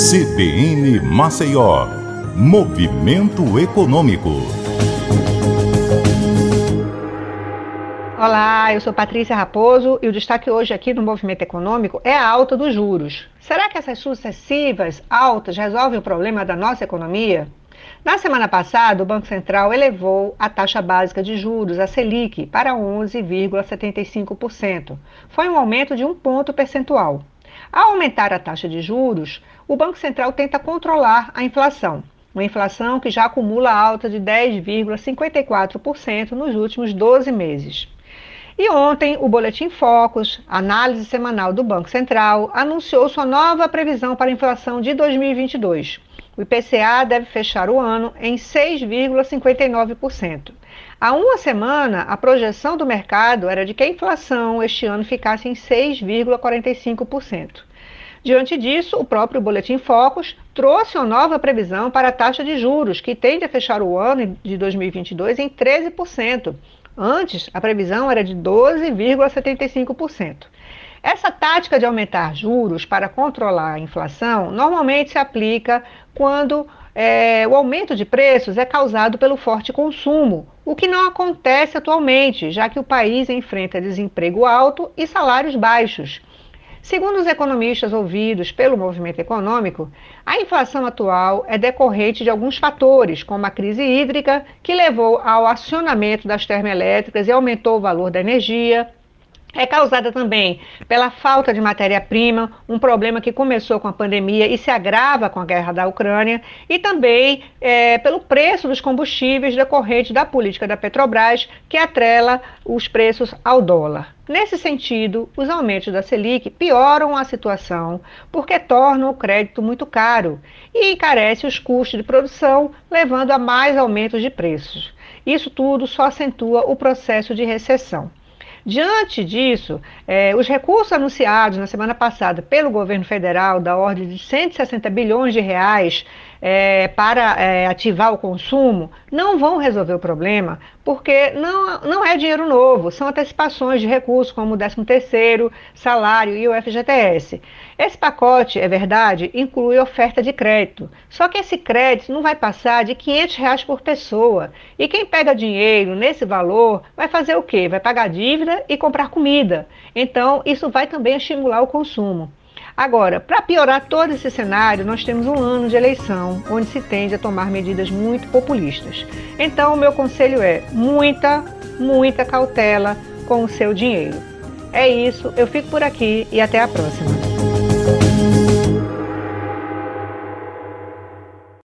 CBN Maceió, Movimento Econômico. Olá, eu sou Patrícia Raposo e o destaque hoje aqui no Movimento Econômico é a alta dos juros. Será que essas sucessivas altas resolvem o problema da nossa economia? Na semana passada, o Banco Central elevou a taxa básica de juros, a Selic, para 11,75%. Foi um aumento de um ponto percentual. Ao aumentar a taxa de juros, o Banco Central tenta controlar a inflação. Uma inflação que já acumula alta de 10,54% nos últimos 12 meses. E ontem, o Boletim Focus, análise semanal do Banco Central, anunciou sua nova previsão para a inflação de 2022. O IPCA deve fechar o ano em 6,59%. Há uma semana, a projeção do mercado era de que a inflação este ano ficasse em 6,45%. Diante disso, o próprio Boletim Focus trouxe uma nova previsão para a taxa de juros, que tende a fechar o ano de 2022 em 13%. Antes, a previsão era de 12,75%. Essa tática de aumentar juros para controlar a inflação normalmente se aplica quando é, o aumento de preços é causado pelo forte consumo, o que não acontece atualmente, já que o país enfrenta desemprego alto e salários baixos. Segundo os economistas ouvidos pelo movimento econômico, a inflação atual é decorrente de alguns fatores, como a crise hídrica, que levou ao acionamento das termoelétricas e aumentou o valor da energia, é causada também pela falta de matéria-prima, um problema que começou com a pandemia e se agrava com a guerra da Ucrânia, e também é, pelo preço dos combustíveis decorrente da política da Petrobras, que atrela os preços ao dólar. Nesse sentido, os aumentos da Selic pioram a situação porque tornam o crédito muito caro e encarece os custos de produção, levando a mais aumentos de preços. Isso tudo só acentua o processo de recessão. Diante disso, eh, os recursos anunciados na semana passada pelo governo federal, da ordem de 160 bilhões de reais, é, para é, ativar o consumo não vão resolver o problema, porque não, não é dinheiro novo, são antecipações de recursos como o 13º, salário e o FGTS. Esse pacote, é verdade, inclui oferta de crédito, só que esse crédito não vai passar de 500 reais por pessoa. E quem pega dinheiro nesse valor vai fazer o quê? Vai pagar dívida e comprar comida. Então, isso vai também estimular o consumo. Agora, para piorar todo esse cenário, nós temos um ano de eleição, onde se tende a tomar medidas muito populistas. Então, o meu conselho é muita, muita cautela com o seu dinheiro. É isso, eu fico por aqui e até a próxima.